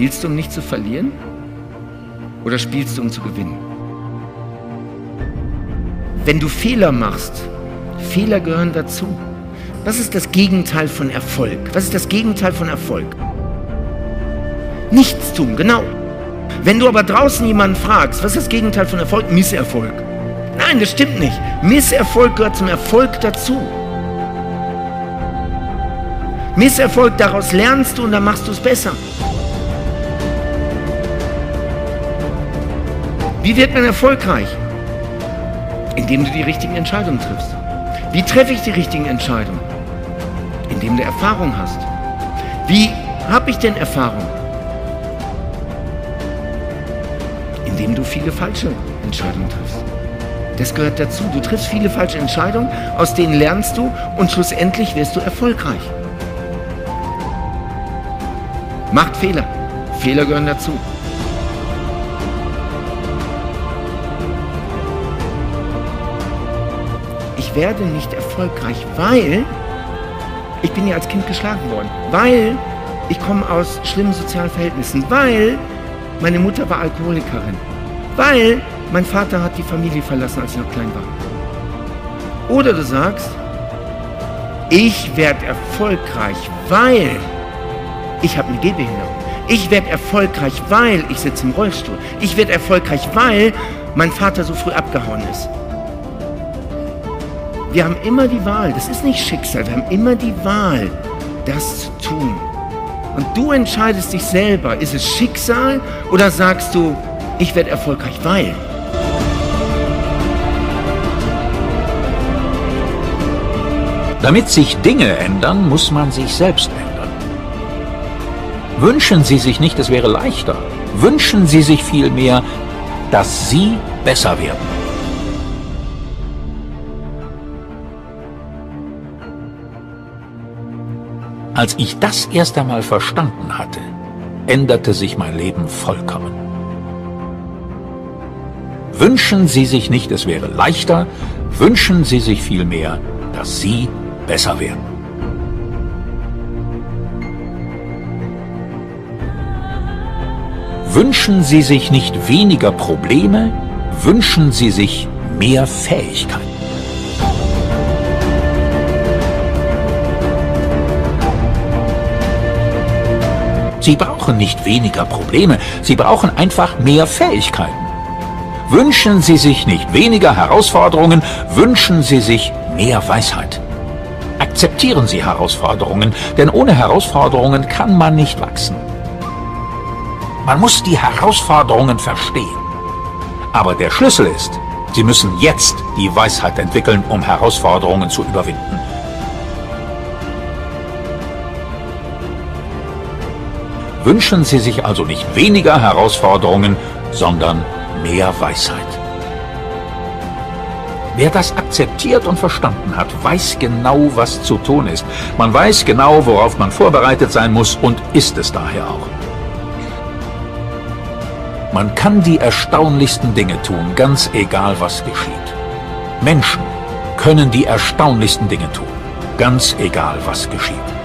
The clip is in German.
Spielst du, um nicht zu verlieren? Oder spielst du, um zu gewinnen? Wenn du Fehler machst, Fehler gehören dazu. Was ist das Gegenteil von Erfolg? Was ist das Gegenteil von Erfolg? Nichts tun, genau. Wenn du aber draußen jemanden fragst, was ist das Gegenteil von Erfolg? Misserfolg. Nein, das stimmt nicht. Misserfolg gehört zum Erfolg dazu. Misserfolg, daraus lernst du und dann machst du es besser. Wie wird man erfolgreich? Indem du die richtigen Entscheidungen triffst. Wie treffe ich die richtigen Entscheidungen? Indem du Erfahrung hast. Wie habe ich denn Erfahrung? Indem du viele falsche Entscheidungen triffst. Das gehört dazu. Du triffst viele falsche Entscheidungen, aus denen lernst du und schlussendlich wirst du erfolgreich. Macht Fehler. Fehler gehören dazu. Ich werde nicht erfolgreich, weil ich bin ja als Kind geschlagen worden, weil ich komme aus schlimmen sozialen Verhältnissen, weil meine Mutter war Alkoholikerin, weil mein Vater hat die Familie verlassen, als ich noch klein war. Oder du sagst, ich werde erfolgreich, weil ich habe eine Gehbehinderung. Ich werde erfolgreich, weil ich sitze im Rollstuhl. Ich werde erfolgreich, weil mein Vater so früh abgehauen ist. Wir haben immer die Wahl, das ist nicht Schicksal, wir haben immer die Wahl, das zu tun. Und du entscheidest dich selber, ist es Schicksal oder sagst du, ich werde erfolgreich, weil. Damit sich Dinge ändern, muss man sich selbst ändern. Wünschen Sie sich nicht, es wäre leichter. Wünschen Sie sich vielmehr, dass Sie besser werden. Als ich das erst einmal verstanden hatte, änderte sich mein Leben vollkommen. Wünschen Sie sich nicht, es wäre leichter, wünschen Sie sich vielmehr, dass Sie besser werden. Wünschen Sie sich nicht weniger Probleme, wünschen Sie sich mehr Fähigkeiten. Sie brauchen nicht weniger Probleme, Sie brauchen einfach mehr Fähigkeiten. Wünschen Sie sich nicht weniger Herausforderungen, wünschen Sie sich mehr Weisheit. Akzeptieren Sie Herausforderungen, denn ohne Herausforderungen kann man nicht wachsen. Man muss die Herausforderungen verstehen. Aber der Schlüssel ist, Sie müssen jetzt die Weisheit entwickeln, um Herausforderungen zu überwinden. Wünschen Sie sich also nicht weniger Herausforderungen, sondern mehr Weisheit. Wer das akzeptiert und verstanden hat, weiß genau, was zu tun ist. Man weiß genau, worauf man vorbereitet sein muss und ist es daher auch. Man kann die erstaunlichsten Dinge tun, ganz egal was geschieht. Menschen können die erstaunlichsten Dinge tun, ganz egal was geschieht.